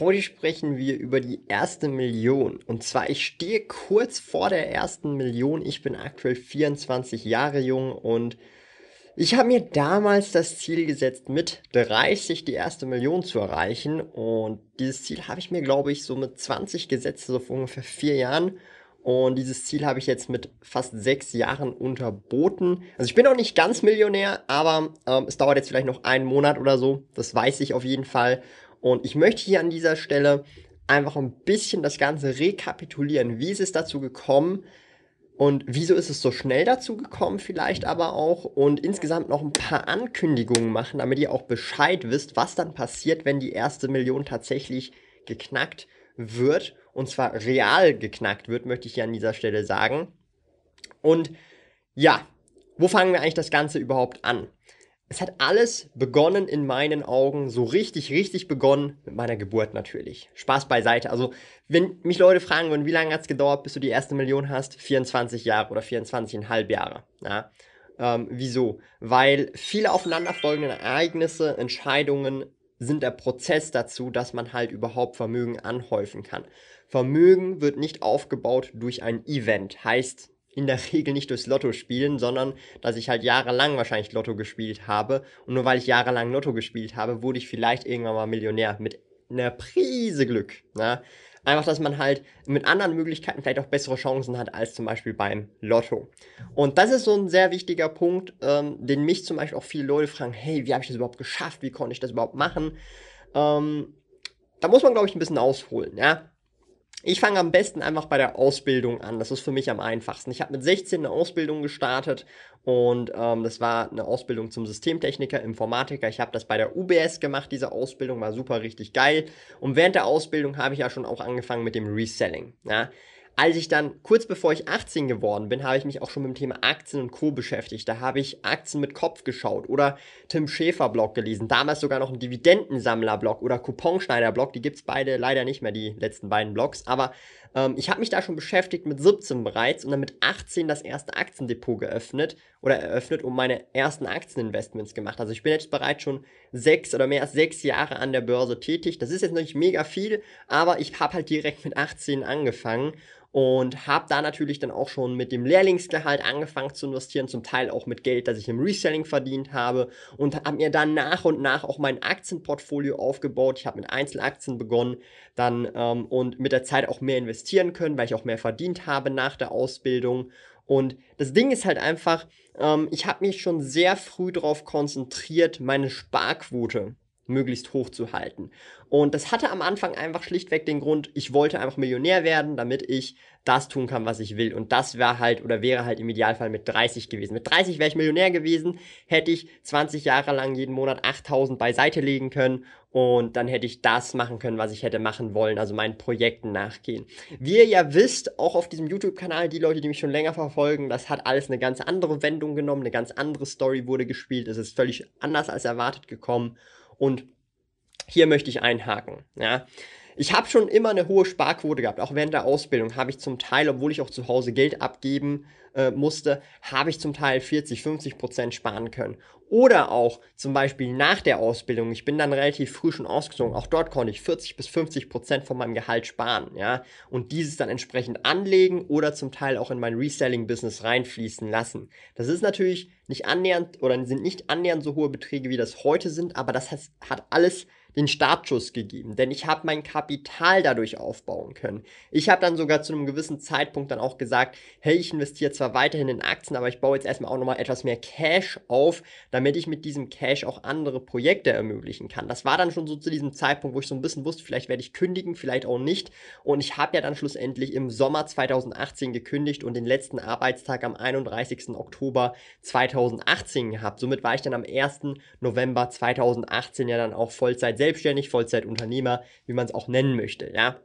Heute sprechen wir über die erste Million. Und zwar, ich stehe kurz vor der ersten Million. Ich bin aktuell 24 Jahre jung und ich habe mir damals das Ziel gesetzt, mit 30 die erste Million zu erreichen. Und dieses Ziel habe ich mir, glaube ich, so mit 20 gesetzt, so vor ungefähr vier Jahren. Und dieses Ziel habe ich jetzt mit fast sechs Jahren unterboten. Also ich bin noch nicht ganz Millionär, aber ähm, es dauert jetzt vielleicht noch einen Monat oder so. Das weiß ich auf jeden Fall. Und ich möchte hier an dieser Stelle einfach ein bisschen das Ganze rekapitulieren. Wie ist es dazu gekommen? Und wieso ist es so schnell dazu gekommen, vielleicht aber auch? Und insgesamt noch ein paar Ankündigungen machen, damit ihr auch Bescheid wisst, was dann passiert, wenn die erste Million tatsächlich geknackt wird. Und zwar real geknackt wird, möchte ich hier an dieser Stelle sagen. Und ja, wo fangen wir eigentlich das Ganze überhaupt an? Es hat alles begonnen in meinen Augen, so richtig, richtig begonnen mit meiner Geburt natürlich. Spaß beiseite. Also, wenn mich Leute fragen würden, wie lange hat es gedauert, bis du die erste Million hast? 24 Jahre oder 24,5 Jahre. Ja? Ähm, wieso? Weil viele aufeinanderfolgende Ereignisse, Entscheidungen sind der Prozess dazu, dass man halt überhaupt Vermögen anhäufen kann. Vermögen wird nicht aufgebaut durch ein Event. Heißt, in der Regel nicht durchs Lotto spielen, sondern dass ich halt jahrelang wahrscheinlich Lotto gespielt habe. Und nur weil ich jahrelang Lotto gespielt habe, wurde ich vielleicht irgendwann mal Millionär mit einer Prise Glück. Ne? Einfach, dass man halt mit anderen Möglichkeiten vielleicht auch bessere Chancen hat als zum Beispiel beim Lotto. Und das ist so ein sehr wichtiger Punkt, ähm, den mich zum Beispiel auch viele Leute fragen, hey, wie habe ich das überhaupt geschafft? Wie konnte ich das überhaupt machen? Ähm, da muss man, glaube ich, ein bisschen ausholen, ja. Ich fange am besten einfach bei der Ausbildung an. Das ist für mich am einfachsten. Ich habe mit 16 eine Ausbildung gestartet und ähm, das war eine Ausbildung zum Systemtechniker, Informatiker. Ich habe das bei der UBS gemacht, diese Ausbildung war super richtig geil. Und während der Ausbildung habe ich ja schon auch angefangen mit dem Reselling. Ja? Als ich dann, kurz bevor ich 18 geworden bin, habe ich mich auch schon mit dem Thema Aktien und Co. beschäftigt. Da habe ich Aktien mit Kopf geschaut oder Tim Schäfer Blog gelesen. Damals sogar noch ein Dividendensammler Blog oder Couponschneider Blog. Die gibt's beide leider nicht mehr, die letzten beiden Blogs. Aber ähm, ich habe mich da schon beschäftigt mit 17 bereits und dann mit 18 das erste Aktiendepot geöffnet oder eröffnet und meine ersten Aktieninvestments gemacht. Also ich bin jetzt bereits schon sechs oder mehr als sechs Jahre an der Börse tätig. Das ist jetzt noch nicht mega viel, aber ich habe halt direkt mit 18 angefangen und habe da natürlich dann auch schon mit dem Lehrlingsgehalt angefangen zu investieren, zum Teil auch mit Geld, das ich im Reselling verdient habe und habe mir dann nach und nach auch mein Aktienportfolio aufgebaut. Ich habe mit Einzelaktien begonnen, dann ähm, und mit der Zeit auch mehr investieren können, weil ich auch mehr verdient habe nach der Ausbildung. Und das Ding ist halt einfach, ähm, ich habe mich schon sehr früh darauf konzentriert, meine Sparquote möglichst hoch zu halten. Und das hatte am Anfang einfach schlichtweg den Grund, ich wollte einfach Millionär werden, damit ich das tun kann, was ich will. Und das wäre halt oder wäre halt im Idealfall mit 30 gewesen. Mit 30 wäre ich Millionär gewesen, hätte ich 20 Jahre lang jeden Monat 8000 beiseite legen können und dann hätte ich das machen können, was ich hätte machen wollen, also meinen Projekten nachgehen. Wie ihr ja wisst, auch auf diesem YouTube-Kanal, die Leute, die mich schon länger verfolgen, das hat alles eine ganz andere Wendung genommen, eine ganz andere Story wurde gespielt, es ist völlig anders als erwartet gekommen und hier möchte ich einhaken. Ja. Ich habe schon immer eine hohe Sparquote gehabt. Auch während der Ausbildung habe ich zum Teil, obwohl ich auch zu Hause Geld abgeben äh, musste, habe ich zum Teil 40, 50 Prozent sparen können. Oder auch zum Beispiel nach der Ausbildung. Ich bin dann relativ früh schon ausgezogen. Auch dort konnte ich 40 bis 50 Prozent von meinem Gehalt sparen. Ja, und dieses dann entsprechend anlegen oder zum Teil auch in mein Reselling-Business reinfließen lassen. Das ist natürlich nicht annähernd oder sind nicht annähernd so hohe Beträge, wie das heute sind, aber das hat, hat alles den Startschuss gegeben, denn ich habe mein Kapital dadurch aufbauen können. Ich habe dann sogar zu einem gewissen Zeitpunkt dann auch gesagt, hey, ich investiere zwar weiterhin in Aktien, aber ich baue jetzt erstmal auch nochmal etwas mehr Cash auf, damit ich mit diesem Cash auch andere Projekte ermöglichen kann. Das war dann schon so zu diesem Zeitpunkt, wo ich so ein bisschen wusste, vielleicht werde ich kündigen, vielleicht auch nicht. Und ich habe ja dann schlussendlich im Sommer 2018 gekündigt und den letzten Arbeitstag am 31. Oktober 2018 gehabt. Somit war ich dann am 1. November 2018 ja dann auch Vollzeit selbstständig, Vollzeit Unternehmer, wie man es auch nennen möchte, ja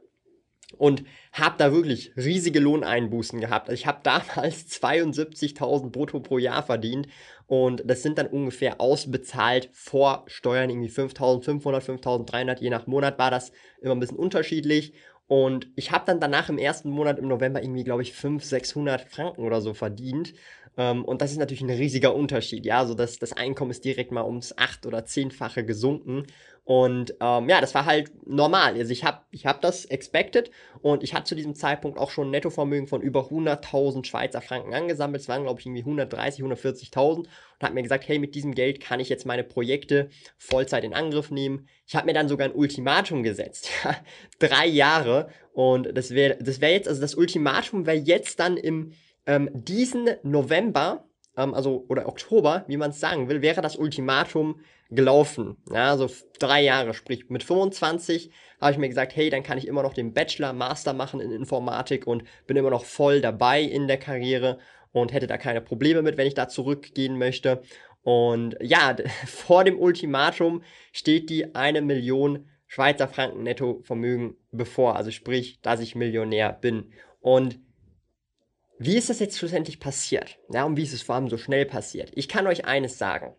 und habe da wirklich riesige Lohneinbußen gehabt. Also ich habe damals 72.000 brutto pro Jahr verdient und das sind dann ungefähr ausbezahlt vor Steuern irgendwie 5.500, 5.300, je nach Monat war das immer ein bisschen unterschiedlich. Und ich habe dann danach im ersten Monat im November irgendwie, glaube ich, 500, 600 Franken oder so verdient. Ähm, und das ist natürlich ein riesiger Unterschied. Ja, so dass das Einkommen ist direkt mal ums acht- oder zehnfache gesunken. Und ähm, ja, das war halt normal. Also ich habe ich hab das expected und ich hatte zu diesem Zeitpunkt auch schon ein Nettovermögen von über 100.000 Schweizer Franken angesammelt. Es waren, glaube ich, irgendwie 130, 140.000 und habe mir gesagt, hey, mit diesem Geld kann ich jetzt meine Projekte Vollzeit in Angriff nehmen. Ich habe mir dann sogar ein Ultimatum gesetzt. Drei Jahre. Und das wäre das wär jetzt, also das Ultimatum wäre jetzt dann im ähm, diesen November, ähm, also oder Oktober, wie man es sagen will, wäre das Ultimatum gelaufen. Ja, so drei Jahre, sprich mit 25 habe ich mir gesagt, hey, dann kann ich immer noch den Bachelor, Master machen in Informatik und bin immer noch voll dabei in der Karriere und hätte da keine Probleme mit, wenn ich da zurückgehen möchte. Und ja, vor dem Ultimatum steht die eine Million Schweizer Franken Nettovermögen bevor, also sprich, dass ich Millionär bin. Und wie ist das jetzt schlussendlich passiert? Ja, und wie ist es vor allem so schnell passiert? Ich kann euch eines sagen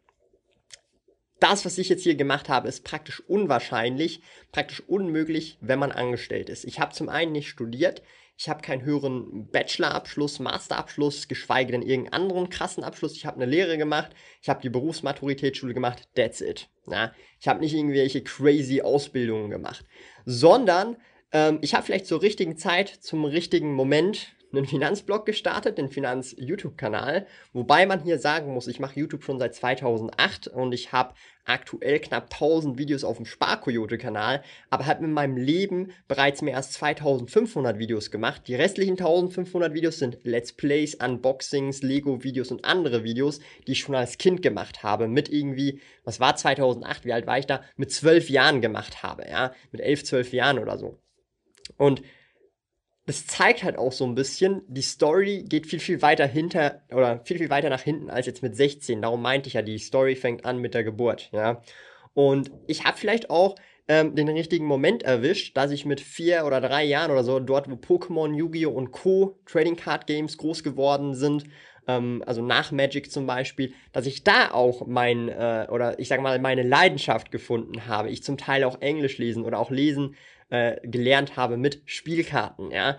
das, was ich jetzt hier gemacht habe, ist praktisch unwahrscheinlich, praktisch unmöglich, wenn man angestellt ist. Ich habe zum einen nicht studiert, ich habe keinen höheren Bachelorabschluss, Masterabschluss, geschweige denn irgendeinen anderen krassen Abschluss. Ich habe eine Lehre gemacht, ich habe die Berufsmaturitätsschule gemacht, that's it. Ja, ich habe nicht irgendwelche crazy Ausbildungen gemacht, sondern ähm, ich habe vielleicht zur richtigen Zeit, zum richtigen Moment einen Finanzblog gestartet, den Finanz-YouTube-Kanal, wobei man hier sagen muss, ich mache YouTube schon seit 2008 und ich habe aktuell knapp 1000 Videos auf dem Sparkoyote-Kanal, aber habe in meinem Leben bereits mehr als 2500 Videos gemacht. Die restlichen 1500 Videos sind Let's Plays, Unboxings, Lego-Videos und andere Videos, die ich schon als Kind gemacht habe, mit irgendwie, was war 2008, wie alt war ich da, mit 12 Jahren gemacht habe, ja, mit 11, 12 Jahren oder so. Und das zeigt halt auch so ein bisschen, die Story geht viel, viel weiter hinter oder viel, viel weiter nach hinten als jetzt mit 16. Darum meinte ich ja, die Story fängt an mit der Geburt, ja. Und ich habe vielleicht auch ähm, den richtigen Moment erwischt, dass ich mit vier oder drei Jahren oder so, dort wo Pokémon, Yu-Gi-Oh! und Co. Trading Card Games groß geworden sind, ähm, also nach Magic zum Beispiel, dass ich da auch mein, äh, oder ich sag mal, meine Leidenschaft gefunden habe. Ich zum Teil auch Englisch lesen oder auch lesen äh, gelernt habe mit Spielkarten, ja.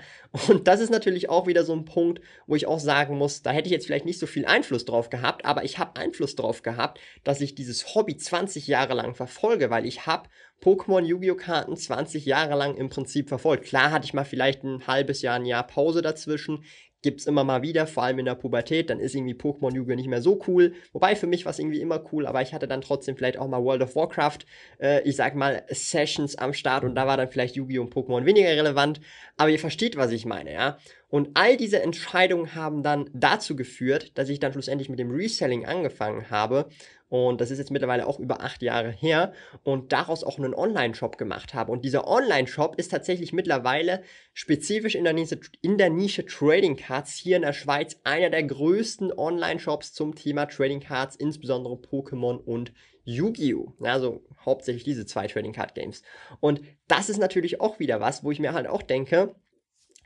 Und das ist natürlich auch wieder so ein Punkt, wo ich auch sagen muss, da hätte ich jetzt vielleicht nicht so viel Einfluss drauf gehabt, aber ich habe Einfluss drauf gehabt, dass ich dieses Hobby 20 Jahre lang verfolge, weil ich habe Pokémon Yu-Gi-Oh! Karten 20 Jahre lang im Prinzip verfolgt. Klar hatte ich mal vielleicht ein halbes Jahr, ein Jahr Pause dazwischen, gibt es immer mal wieder, vor allem in der Pubertät, dann ist irgendwie Pokémon Yu-Gi-Oh! nicht mehr so cool. Wobei für mich war es irgendwie immer cool, aber ich hatte dann trotzdem vielleicht auch mal World of Warcraft, äh, ich sag mal, Sessions am Start und da war dann vielleicht Yu-Gi-Oh! und Pokémon weniger relevant. Aber ihr versteht, was ich meine, ja. Und all diese Entscheidungen haben dann dazu geführt, dass ich dann schlussendlich mit dem Reselling angefangen habe und das ist jetzt mittlerweile auch über acht Jahre her. Und daraus auch einen Online-Shop gemacht habe. Und dieser Online-Shop ist tatsächlich mittlerweile spezifisch in der, Nische, in der Nische Trading Cards hier in der Schweiz einer der größten Online-Shops zum Thema Trading Cards, insbesondere Pokémon und Yu-Gi-Oh! Also hauptsächlich diese zwei Trading Card Games. Und das ist natürlich auch wieder was, wo ich mir halt auch denke,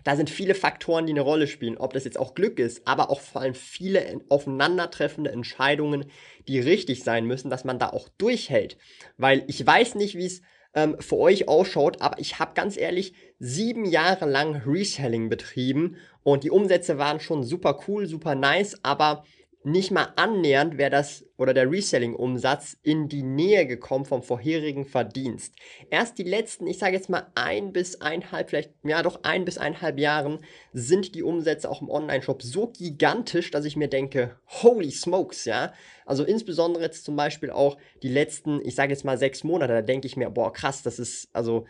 da sind viele Faktoren, die eine Rolle spielen. Ob das jetzt auch Glück ist, aber auch vor allem viele aufeinandertreffende Entscheidungen, die richtig sein müssen, dass man da auch durchhält. Weil ich weiß nicht, wie es ähm, für euch ausschaut, aber ich habe ganz ehrlich sieben Jahre lang Reselling betrieben und die Umsätze waren schon super cool, super nice, aber nicht mal annähernd wäre das oder der Reselling-Umsatz in die Nähe gekommen vom vorherigen Verdienst. Erst die letzten, ich sage jetzt mal ein bis eineinhalb, vielleicht ja doch ein bis eineinhalb Jahren sind die Umsätze auch im Online-Shop so gigantisch, dass ich mir denke, holy smokes, ja. Also insbesondere jetzt zum Beispiel auch die letzten, ich sage jetzt mal sechs Monate, da denke ich mir, boah krass, das ist also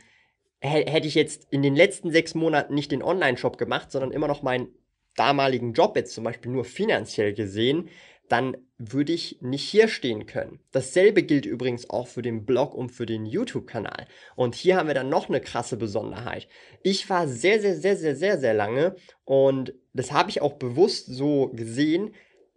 hätte ich jetzt in den letzten sechs Monaten nicht den Online-Shop gemacht, sondern immer noch mein damaligen Job jetzt zum Beispiel nur finanziell gesehen, dann würde ich nicht hier stehen können. Dasselbe gilt übrigens auch für den Blog und für den YouTube-Kanal. Und hier haben wir dann noch eine krasse Besonderheit. Ich war sehr, sehr, sehr, sehr, sehr, sehr lange und das habe ich auch bewusst so gesehen,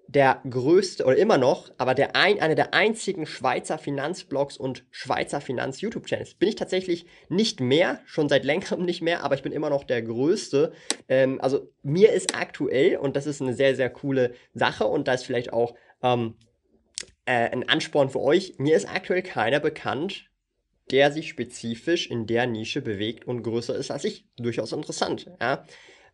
der größte oder immer noch, aber der ein, einer der einzigen Schweizer Finanzblogs und Schweizer Finanz-YouTube-Channels. Bin ich tatsächlich nicht mehr, schon seit längerem nicht mehr, aber ich bin immer noch der größte. Ähm, also mir ist aktuell, und das ist eine sehr, sehr coole Sache und da ist vielleicht auch ähm, äh, ein Ansporn für euch, mir ist aktuell keiner bekannt, der sich spezifisch in der Nische bewegt und größer ist als ich. Durchaus interessant, ja.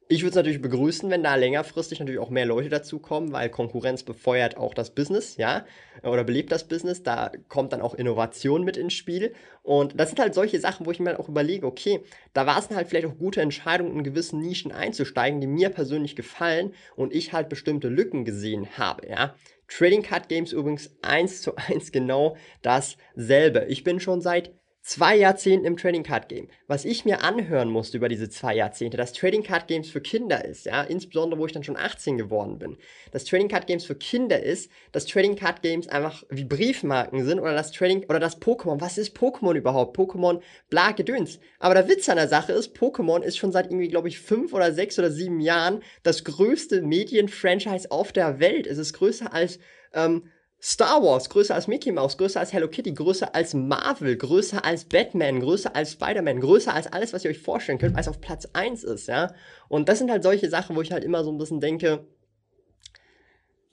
Ich würde es natürlich begrüßen, wenn da längerfristig natürlich auch mehr Leute dazukommen, weil Konkurrenz befeuert auch das Business, ja, oder belebt das Business. Da kommt dann auch Innovation mit ins Spiel. Und das sind halt solche Sachen, wo ich mir auch überlege, okay, da war es halt vielleicht auch gute Entscheidungen, in gewissen Nischen einzusteigen, die mir persönlich gefallen und ich halt bestimmte Lücken gesehen habe, ja. Trading Card Games übrigens eins zu eins genau dasselbe. Ich bin schon seit zwei Jahrzehnten im Trading Card Game. Was ich mir anhören musste über diese zwei Jahrzehnte, dass Trading Card Games für Kinder ist, ja, insbesondere wo ich dann schon 18 geworden bin, dass Trading Card Games für Kinder ist, dass Trading Card Games einfach wie Briefmarken sind oder das Trading oder das Pokémon. Was ist Pokémon überhaupt? Pokémon, bla, gedöns. Aber der Witz an der Sache ist, Pokémon ist schon seit irgendwie, glaube ich, fünf oder sechs oder sieben Jahren das größte Medienfranchise auf der Welt. Es ist größer als ähm, Star Wars, größer als Mickey Mouse, größer als Hello Kitty, größer als Marvel, größer als Batman, größer als Spider-Man, größer als alles, was ihr euch vorstellen könnt, weil es auf Platz 1 ist, ja. Und das sind halt solche Sachen, wo ich halt immer so ein bisschen denke,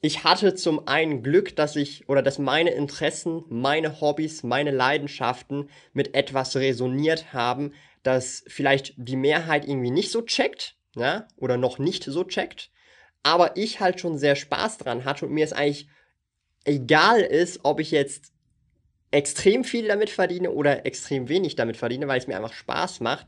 ich hatte zum einen Glück, dass ich oder dass meine Interessen, meine Hobbys, meine Leidenschaften mit etwas resoniert haben, das vielleicht die Mehrheit irgendwie nicht so checkt, ja, oder noch nicht so checkt, aber ich halt schon sehr Spaß dran hatte und mir ist eigentlich egal ist, ob ich jetzt extrem viel damit verdiene oder extrem wenig damit verdiene, weil es mir einfach Spaß macht.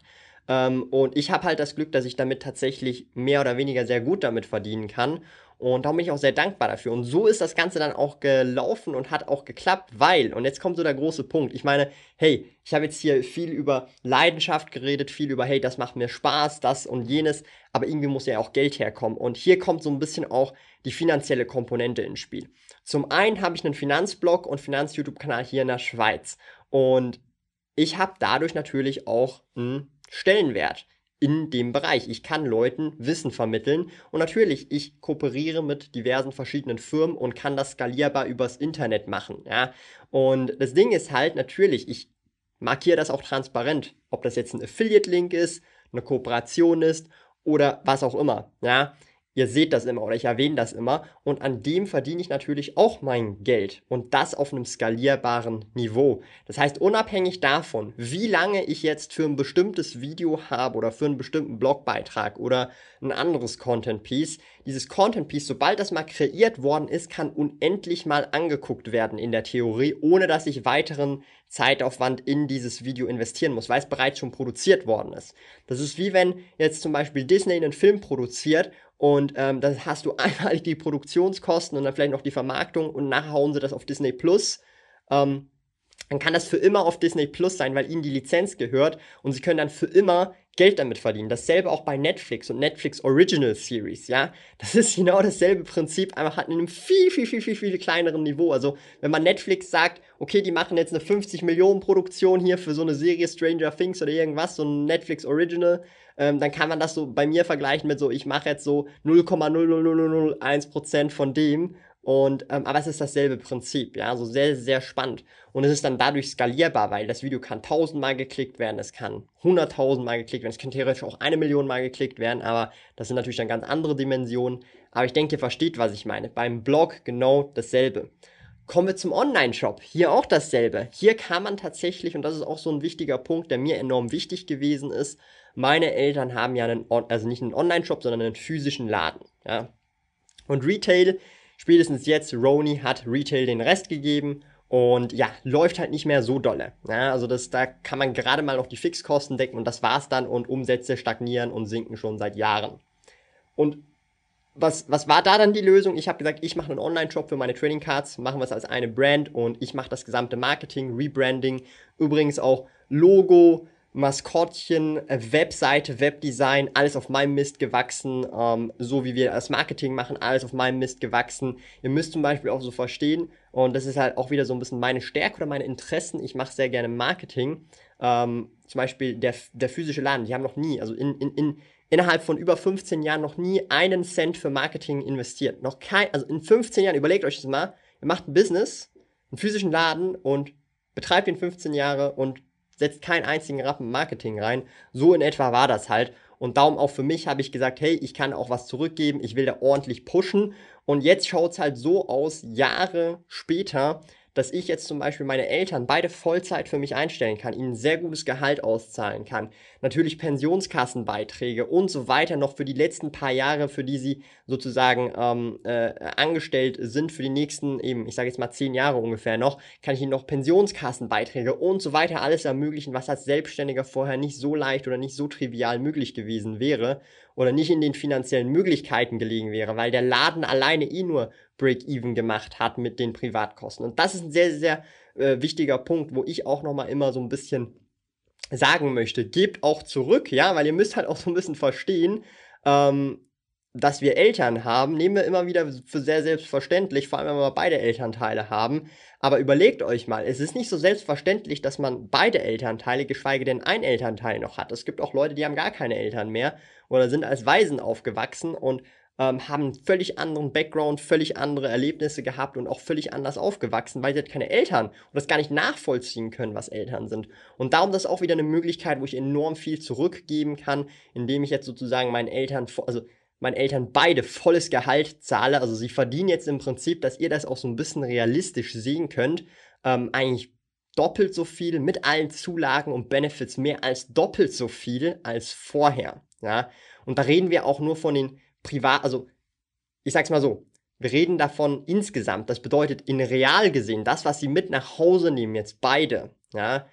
Ähm, und ich habe halt das Glück, dass ich damit tatsächlich mehr oder weniger sehr gut damit verdienen kann. Und darum bin ich auch sehr dankbar dafür. Und so ist das Ganze dann auch gelaufen und hat auch geklappt, weil, und jetzt kommt so der große Punkt, ich meine, hey, ich habe jetzt hier viel über Leidenschaft geredet, viel über, hey, das macht mir Spaß, das und jenes, aber irgendwie muss ja auch Geld herkommen. Und hier kommt so ein bisschen auch die finanzielle Komponente ins Spiel. Zum einen habe ich einen Finanzblog und Finanz-YouTube-Kanal hier in der Schweiz. Und ich habe dadurch natürlich auch einen Stellenwert in dem Bereich. Ich kann Leuten Wissen vermitteln und natürlich, ich kooperiere mit diversen verschiedenen Firmen und kann das skalierbar übers Internet machen. Ja? Und das Ding ist halt natürlich, ich markiere das auch transparent, ob das jetzt ein Affiliate-Link ist, eine Kooperation ist oder was auch immer. Ja? Ihr seht das immer oder ich erwähne das immer und an dem verdiene ich natürlich auch mein Geld und das auf einem skalierbaren Niveau. Das heißt, unabhängig davon, wie lange ich jetzt für ein bestimmtes Video habe oder für einen bestimmten Blogbeitrag oder ein anderes Content Piece, dieses Content Piece, sobald das mal kreiert worden ist, kann unendlich mal angeguckt werden in der Theorie, ohne dass ich weiteren Zeitaufwand in dieses Video investieren muss, weil es bereits schon produziert worden ist. Das ist wie wenn jetzt zum Beispiel Disney einen Film produziert und ähm, dann hast du einmal die Produktionskosten und dann vielleicht noch die Vermarktung und nachher hauen sie das auf Disney Plus. Ähm, dann kann das für immer auf Disney Plus sein, weil ihnen die Lizenz gehört und sie können dann für immer Geld damit verdienen. Dasselbe auch bei Netflix und Netflix Original Series, ja. Das ist genau dasselbe Prinzip, einfach halt in einem viel, viel, viel, viel, viel kleineren Niveau. Also, wenn man Netflix sagt, okay, die machen jetzt eine 50 Millionen Produktion hier für so eine Serie Stranger Things oder irgendwas, so ein Netflix Original, ähm, dann kann man das so bei mir vergleichen mit so, ich mache jetzt so 0,00001% von dem und, ähm, aber es ist dasselbe Prinzip, ja, also sehr, sehr spannend. Und es ist dann dadurch skalierbar, weil das Video kann tausendmal geklickt werden, es kann hunderttausendmal geklickt werden, es kann theoretisch auch eine Million Mal geklickt werden, aber das sind natürlich dann ganz andere Dimensionen. Aber ich denke, ihr versteht, was ich meine. Beim Blog genau dasselbe. Kommen wir zum Online-Shop. Hier auch dasselbe. Hier kann man tatsächlich, und das ist auch so ein wichtiger Punkt, der mir enorm wichtig gewesen ist, meine Eltern haben ja einen, also nicht einen Online-Shop, sondern einen physischen Laden. Ja. Und Retail Spätestens jetzt, Roni hat Retail den Rest gegeben und ja, läuft halt nicht mehr so dolle. Ja, also das, da kann man gerade mal noch die Fixkosten decken und das war's dann und Umsätze stagnieren und sinken schon seit Jahren. Und was, was war da dann die Lösung? Ich habe gesagt, ich mache einen Online-Shop für meine Trading Cards, machen wir es als eine Brand und ich mache das gesamte Marketing, Rebranding, übrigens auch Logo, Maskottchen, äh, Webseite, Webdesign, alles auf meinem Mist gewachsen, ähm, so wie wir das Marketing machen, alles auf meinem Mist gewachsen. Ihr müsst zum Beispiel auch so verstehen, und das ist halt auch wieder so ein bisschen meine Stärke oder meine Interessen. Ich mache sehr gerne Marketing. Ähm, zum Beispiel der, der physische Laden, die haben noch nie, also in, in, in, innerhalb von über 15 Jahren noch nie einen Cent für Marketing investiert. Noch kein, also in 15 Jahren, überlegt euch das mal, ihr macht ein Business, einen physischen Laden und betreibt ihn 15 Jahre und setzt keinen einzigen Rappen Marketing rein. So in etwa war das halt. Und darum auch für mich habe ich gesagt, hey, ich kann auch was zurückgeben, ich will da ordentlich pushen. Und jetzt schaut es halt so aus, Jahre später, dass ich jetzt zum Beispiel meine Eltern beide Vollzeit für mich einstellen kann, ihnen sehr gutes Gehalt auszahlen kann, natürlich Pensionskassenbeiträge und so weiter noch für die letzten paar Jahre, für die sie sozusagen ähm, äh, angestellt sind, für die nächsten eben, ich sage jetzt mal zehn Jahre ungefähr noch, kann ich ihnen noch Pensionskassenbeiträge und so weiter alles ermöglichen, was als Selbstständiger vorher nicht so leicht oder nicht so trivial möglich gewesen wäre oder nicht in den finanziellen Möglichkeiten gelegen wäre, weil der Laden alleine eh nur Break-Even gemacht hat mit den Privatkosten. Und das ist ein sehr, sehr äh, wichtiger Punkt, wo ich auch nochmal immer so ein bisschen sagen möchte, gebt auch zurück, ja, weil ihr müsst halt auch so ein bisschen verstehen, ähm, dass wir Eltern haben, nehmen wir immer wieder für sehr selbstverständlich, vor allem wenn wir beide Elternteile haben. Aber überlegt euch mal, es ist nicht so selbstverständlich, dass man beide Elternteile, geschweige denn ein Elternteil noch hat. Es gibt auch Leute, die haben gar keine Eltern mehr oder sind als Waisen aufgewachsen und ähm, haben einen völlig anderen Background, völlig andere Erlebnisse gehabt und auch völlig anders aufgewachsen, weil sie halt keine Eltern und das gar nicht nachvollziehen können, was Eltern sind. Und darum das ist auch wieder eine Möglichkeit, wo ich enorm viel zurückgeben kann, indem ich jetzt sozusagen meinen Eltern, also meinen Eltern beide volles Gehalt zahle. Also sie verdienen jetzt im Prinzip, dass ihr das auch so ein bisschen realistisch sehen könnt, ähm, eigentlich doppelt so viel mit allen Zulagen und Benefits, mehr als doppelt so viel als vorher. Ja, und da reden wir auch nur von den privat, also ich sag's mal so, wir reden davon insgesamt. Das bedeutet, in real gesehen, das, was sie mit nach Hause nehmen, jetzt beide, ja,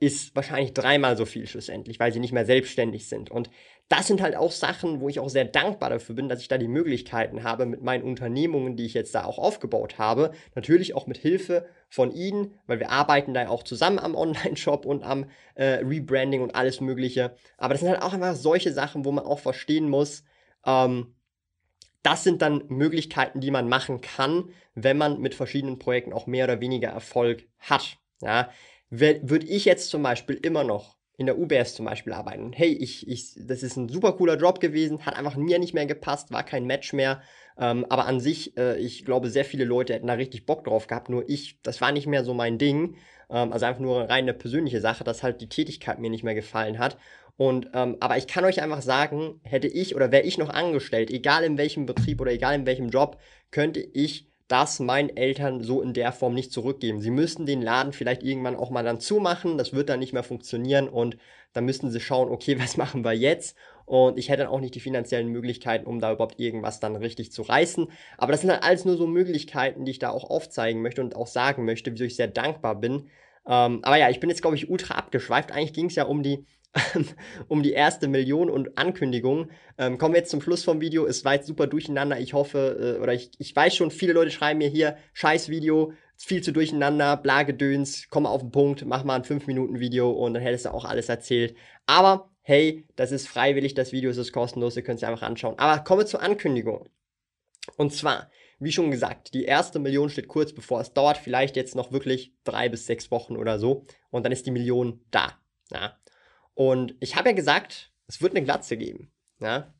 ist wahrscheinlich dreimal so viel schlussendlich, weil sie nicht mehr selbstständig sind. Und das sind halt auch Sachen, wo ich auch sehr dankbar dafür bin, dass ich da die Möglichkeiten habe mit meinen Unternehmungen, die ich jetzt da auch aufgebaut habe. Natürlich auch mit Hilfe von Ihnen, weil wir arbeiten da ja auch zusammen am Online-Shop und am äh, Rebranding und alles Mögliche. Aber das sind halt auch einfach solche Sachen, wo man auch verstehen muss, ähm, das sind dann Möglichkeiten, die man machen kann, wenn man mit verschiedenen Projekten auch mehr oder weniger Erfolg hat. Ja, würde ich jetzt zum Beispiel immer noch in der UBS zum Beispiel arbeiten. Hey, ich, ich, das ist ein super cooler Job gewesen, hat einfach mir nicht mehr gepasst, war kein Match mehr. Ähm, aber an sich, äh, ich glaube, sehr viele Leute hätten da richtig Bock drauf gehabt. Nur ich, das war nicht mehr so mein Ding. Ähm, also einfach nur rein eine persönliche Sache, dass halt die Tätigkeit mir nicht mehr gefallen hat. Und ähm, aber ich kann euch einfach sagen, hätte ich oder wäre ich noch angestellt, egal in welchem Betrieb oder egal in welchem Job, könnte ich das meinen Eltern so in der Form nicht zurückgeben. Sie müssten den Laden vielleicht irgendwann auch mal dann zumachen, das wird dann nicht mehr funktionieren und dann müssten sie schauen, okay, was machen wir jetzt? Und ich hätte dann auch nicht die finanziellen Möglichkeiten, um da überhaupt irgendwas dann richtig zu reißen. Aber das sind halt alles nur so Möglichkeiten, die ich da auch aufzeigen möchte und auch sagen möchte, wieso ich sehr dankbar bin. Ähm, aber ja, ich bin jetzt, glaube ich, ultra abgeschweift. Eigentlich ging es ja um die um die erste Million und Ankündigung. Ähm, kommen wir jetzt zum Schluss vom Video. Es war jetzt super durcheinander. Ich hoffe, äh, oder ich, ich weiß schon, viele Leute schreiben mir hier, scheiß Video, viel zu durcheinander, bla Gedöns, komm auf den Punkt, mach mal ein 5-Minuten-Video und dann hättest du auch alles erzählt. Aber hey, das ist freiwillig, das Video ist kostenlos, ihr könnt es einfach anschauen. Aber kommen wir zur Ankündigung. Und zwar, wie schon gesagt, die erste Million steht kurz bevor. Es dauert vielleicht jetzt noch wirklich drei bis sechs Wochen oder so. Und dann ist die Million da. Ja. Und ich habe ja gesagt, es wird eine Glatze geben. Ja?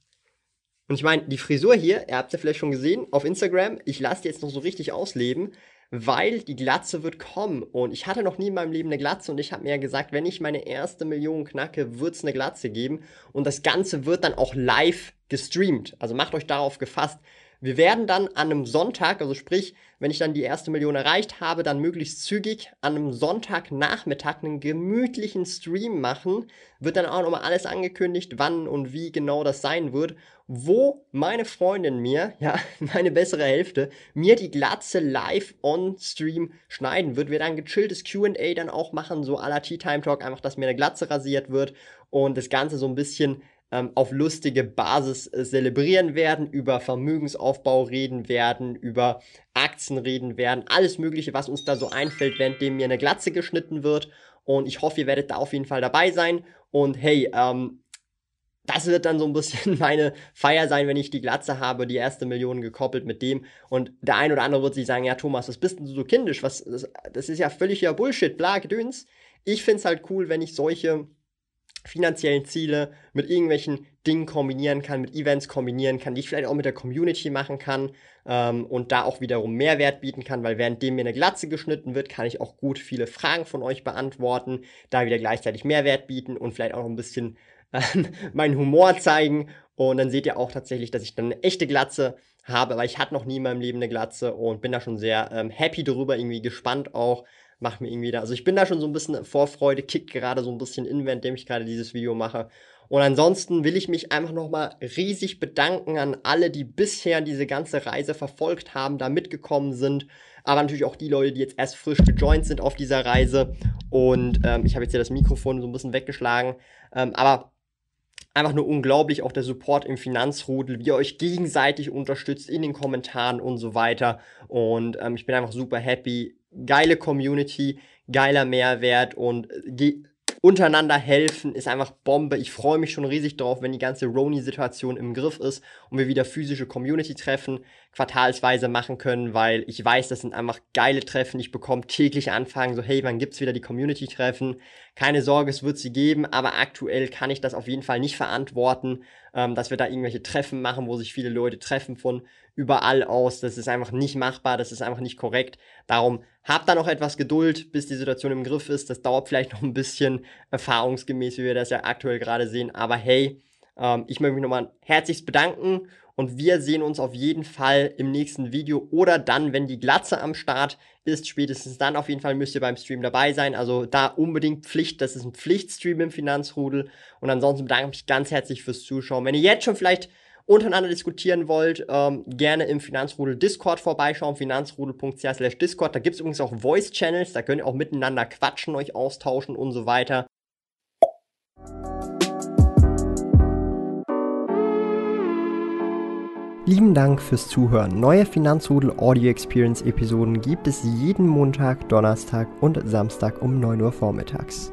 Und ich meine, die Frisur hier, ihr habt ja vielleicht schon gesehen auf Instagram, ich lasse die jetzt noch so richtig ausleben, weil die Glatze wird kommen. Und ich hatte noch nie in meinem Leben eine Glatze und ich habe mir ja gesagt, wenn ich meine erste Million knacke, wird es eine Glatze geben. Und das Ganze wird dann auch live gestreamt. Also macht euch darauf gefasst. Wir werden dann an einem Sonntag, also sprich, wenn ich dann die erste Million erreicht habe, dann möglichst zügig an einem Sonntagnachmittag einen gemütlichen Stream machen. Wird dann auch nochmal alles angekündigt, wann und wie genau das sein wird. Wo meine Freundin mir, ja, meine bessere Hälfte, mir die Glatze live on Stream schneiden wird. Wir dann gechilltes QA dann auch machen, so à la Tea Time Talk, einfach, dass mir eine Glatze rasiert wird und das Ganze so ein bisschen ähm, auf lustige Basis äh, zelebrieren werden, über Vermögensaufbau reden werden, über Aktien reden werden, alles Mögliche, was uns da so einfällt, währenddem mir eine Glatze geschnitten wird. Und ich hoffe, ihr werdet da auf jeden Fall dabei sein. Und hey, ähm, das wird dann so ein bisschen meine Feier sein, wenn ich die Glatze habe, die erste Million gekoppelt mit dem. Und der ein oder andere wird sich sagen, ja Thomas, was bist denn du so kindisch? Was, das, das ist ja völliger Bullshit, bla, gedöns. Ich finde es halt cool, wenn ich solche finanziellen Ziele mit irgendwelchen Dingen kombinieren kann, mit Events kombinieren kann, die ich vielleicht auch mit der Community machen kann ähm, und da auch wiederum Mehrwert bieten kann, weil währenddem mir eine Glatze geschnitten wird, kann ich auch gut viele Fragen von euch beantworten, da wieder gleichzeitig Mehrwert bieten und vielleicht auch ein bisschen meinen Humor zeigen. Und dann seht ihr auch tatsächlich, dass ich dann eine echte Glatze habe, weil ich hatte noch nie in meinem Leben eine Glatze und bin da schon sehr ähm, happy drüber, irgendwie gespannt auch, macht mir irgendwie da. Also ich bin da schon so ein bisschen Vorfreude, kickt gerade so ein bisschen in, währenddem ich gerade dieses Video mache. Und ansonsten will ich mich einfach nochmal riesig bedanken an alle, die bisher diese ganze Reise verfolgt haben, da mitgekommen sind. Aber natürlich auch die Leute, die jetzt erst frisch gejoint sind auf dieser Reise. Und ähm, ich habe jetzt hier das Mikrofon so ein bisschen weggeschlagen. Ähm, aber einfach nur unglaublich, auch der Support im Finanzrudel, wie ihr euch gegenseitig unterstützt in den Kommentaren und so weiter. Und ähm, ich bin einfach super happy, geile Community, geiler Mehrwert und äh, untereinander helfen ist einfach Bombe. Ich freue mich schon riesig drauf, wenn die ganze Roni-Situation im Griff ist und wir wieder physische Community-Treffen quartalsweise machen können, weil ich weiß, das sind einfach geile Treffen. Ich bekomme täglich Anfragen, so hey, wann gibt's wieder die Community-Treffen? Keine Sorge, es wird sie geben, aber aktuell kann ich das auf jeden Fall nicht verantworten, ähm, dass wir da irgendwelche Treffen machen, wo sich viele Leute treffen von überall aus. Das ist einfach nicht machbar, das ist einfach nicht korrekt. Darum habt da noch etwas Geduld, bis die Situation im Griff ist. Das dauert vielleicht noch ein bisschen erfahrungsgemäß, wie wir das ja aktuell gerade sehen. Aber hey, ähm, ich möchte mich nochmal herzlichst bedanken und wir sehen uns auf jeden Fall im nächsten Video oder dann, wenn die Glatze am Start ist. Spätestens dann auf jeden Fall müsst ihr beim Stream dabei sein. Also da unbedingt Pflicht. Das ist ein Pflichtstream im Finanzrudel. Und ansonsten bedanke ich mich ganz herzlich fürs Zuschauen. Wenn ihr jetzt schon vielleicht untereinander diskutieren wollt, ähm, gerne im Finanzrudel Discord vorbeischauen, finanzrudel.ch Discord. Da gibt es übrigens auch Voice-Channels, da könnt ihr auch miteinander quatschen, euch austauschen und so weiter. Lieben Dank fürs Zuhören. Neue Finanzrudel Audio Experience Episoden gibt es jeden Montag, Donnerstag und Samstag um 9 Uhr vormittags.